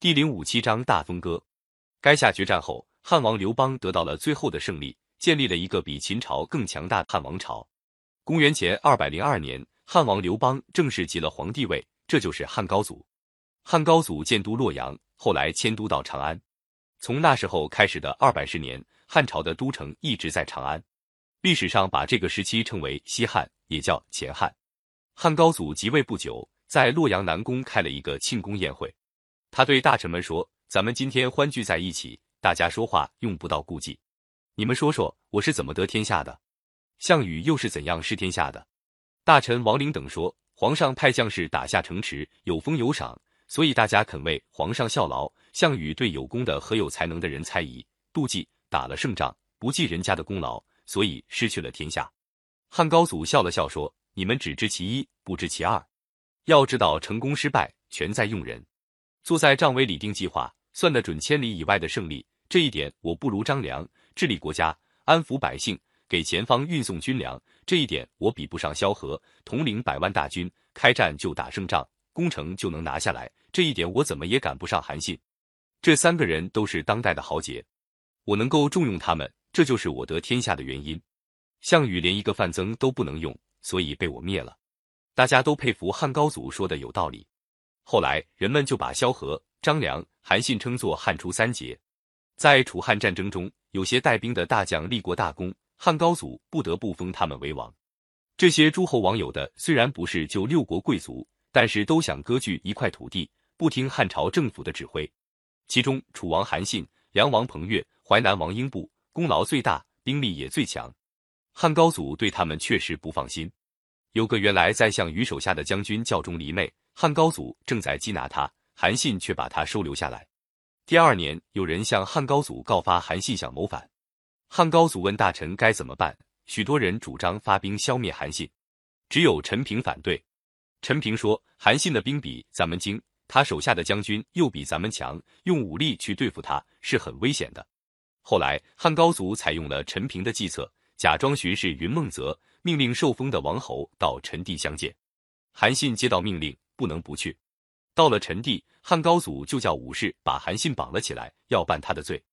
第零五七章大风歌。该下决战后，汉王刘邦得到了最后的胜利，建立了一个比秦朝更强大的汉王朝。公元前二百零二年，汉王刘邦正式即了皇帝位，这就是汉高祖。汉高祖建都洛阳，后来迁都到长安。从那时候开始的二百十年，汉朝的都城一直在长安。历史上把这个时期称为西汉，也叫前汉。汉高祖即位不久，在洛阳南宫开了一个庆功宴会。他对大臣们说：“咱们今天欢聚在一起，大家说话用不到顾忌。你们说说，我是怎么得天下的？项羽又是怎样失天下的？”大臣王陵等说：“皇上派将士打下城池，有封有赏，所以大家肯为皇上效劳。项羽对有功的和有才能的人猜疑、妒忌，打了胜仗，不记人家的功劳。”所以失去了天下。汉高祖笑了笑说：“你们只知其一，不知其二。要知道，成功失败全在用人。坐在帐委里定计划，算得准千里以外的胜利。这一点我不如张良。治理国家，安抚百姓，给前方运送军粮，这一点我比不上萧何。统领百万大军，开战就打胜仗，攻城就能拿下来，这一点我怎么也赶不上韩信。这三个人都是当代的豪杰，我能够重用他们。”这就是我得天下的原因。项羽连一个范增都不能用，所以被我灭了。大家都佩服汉高祖说的有道理。后来人们就把萧何、张良、韩信称作汉初三杰。在楚汉战争中，有些带兵的大将立过大功，汉高祖不得不封他们为王。这些诸侯王有的虽然不是就六国贵族，但是都想割据一块土地，不听汉朝政府的指挥。其中楚王韩信、梁王彭越、淮南王英布。功劳最大，兵力也最强，汉高祖对他们确实不放心。有个原来在项羽手下的将军叫钟离昧，汉高祖正在缉拿他，韩信却把他收留下来。第二年，有人向汉高祖告发韩信想谋反，汉高祖问大臣该怎么办，许多人主张发兵消灭韩信，只有陈平反对。陈平说：“韩信的兵比咱们精，他手下的将军又比咱们强，用武力去对付他是很危险的。”后来，汉高祖采用了陈平的计策，假装巡视云梦泽，命令受封的王侯到陈地相见。韩信接到命令，不能不去。到了陈地，汉高祖就叫武士把韩信绑了起来，要办他的罪。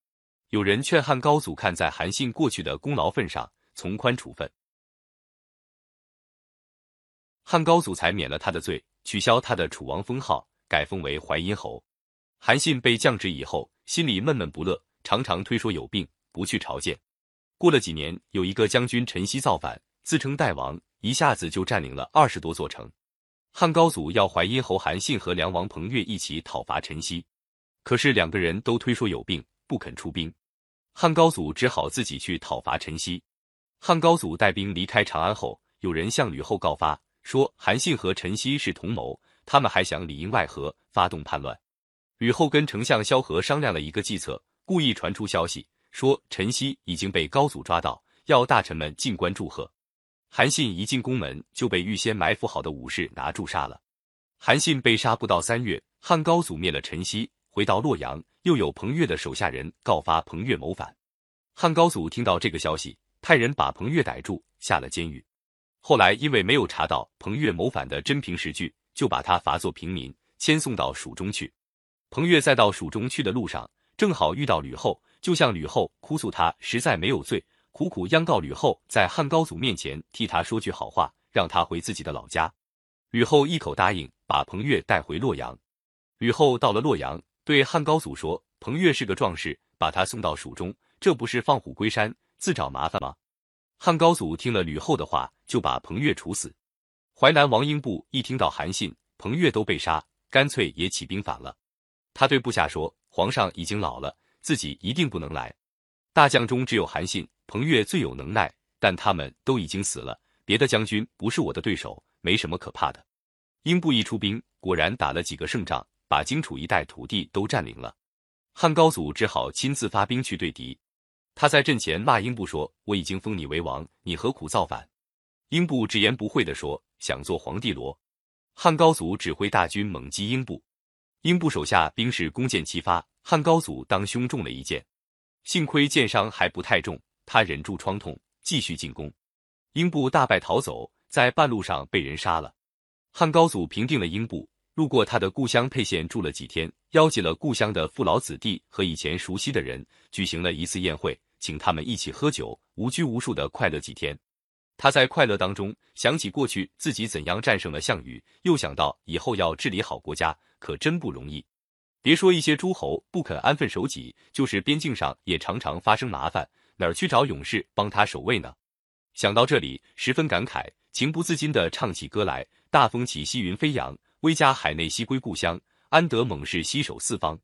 有人劝汉高祖看在韩信过去的功劳份上，从宽处分。汉高祖才免了他的罪，取消他的楚王封号，改封为淮阴侯。韩信被降职以后，心里闷闷不乐。常常推说有病，不去朝见。过了几年，有一个将军陈豨造反，自称代王，一下子就占领了二十多座城。汉高祖要淮阴侯韩信和梁王彭越一起讨伐陈豨，可是两个人都推说有病，不肯出兵。汉高祖只好自己去讨伐陈豨。汉高祖带兵离开长安后，有人向吕后告发，说韩信和陈豨是同谋，他们还想里应外合，发动叛乱。吕后跟丞相萧何商量了一个计策。故意传出消息说陈曦已经被高祖抓到，要大臣们进关祝贺。韩信一进宫门就被预先埋伏好的武士拿住杀了。韩信被杀不到三月，汉高祖灭了陈豨，回到洛阳，又有彭越的手下人告发彭越谋反。汉高祖听到这个消息，派人把彭越逮住，下了监狱。后来因为没有查到彭越谋反的真凭实据，就把他罚作平民，迁送到蜀中去。彭越在到蜀中去的路上。正好遇到吕后，就向吕后哭诉他实在没有罪，苦苦央告吕后在汉高祖面前替他说句好话，让他回自己的老家。吕后一口答应，把彭越带回洛阳。吕后到了洛阳，对汉高祖说：“彭越是个壮士，把他送到蜀中，这不是放虎归山，自找麻烦吗？”汉高祖听了吕后的话，就把彭越处死。淮南王英布一听到韩信、彭越都被杀，干脆也起兵反了。他对部下说。皇上已经老了，自己一定不能来。大将中只有韩信、彭越最有能耐，但他们都已经死了。别的将军不是我的对手，没什么可怕的。英布一出兵，果然打了几个胜仗，把荆楚一带土地都占领了。汉高祖只好亲自发兵去对敌。他在阵前骂英布说：“我已经封你为王，你何苦造反？”英布直言不讳地说：“想做皇帝罗。”汉高祖指挥大军猛击英布。英布手下兵士弓箭齐发，汉高祖当胸中了一箭，幸亏箭伤还不太重，他忍住创痛，继续进攻。英布大败逃走，在半路上被人杀了。汉高祖平定了英布，路过他的故乡沛县住了几天，邀集了故乡的父老子弟和以前熟悉的人，举行了一次宴会，请他们一起喝酒，无拘无束的快乐几天。他在快乐当中想起过去自己怎样战胜了项羽，又想到以后要治理好国家，可真不容易。别说一些诸侯不肯安分守己，就是边境上也常常发生麻烦，哪儿去找勇士帮他守卫呢？想到这里，十分感慨，情不自禁地唱起歌来：大风起兮云飞扬，威加海内兮归故乡，安得猛士兮守四方。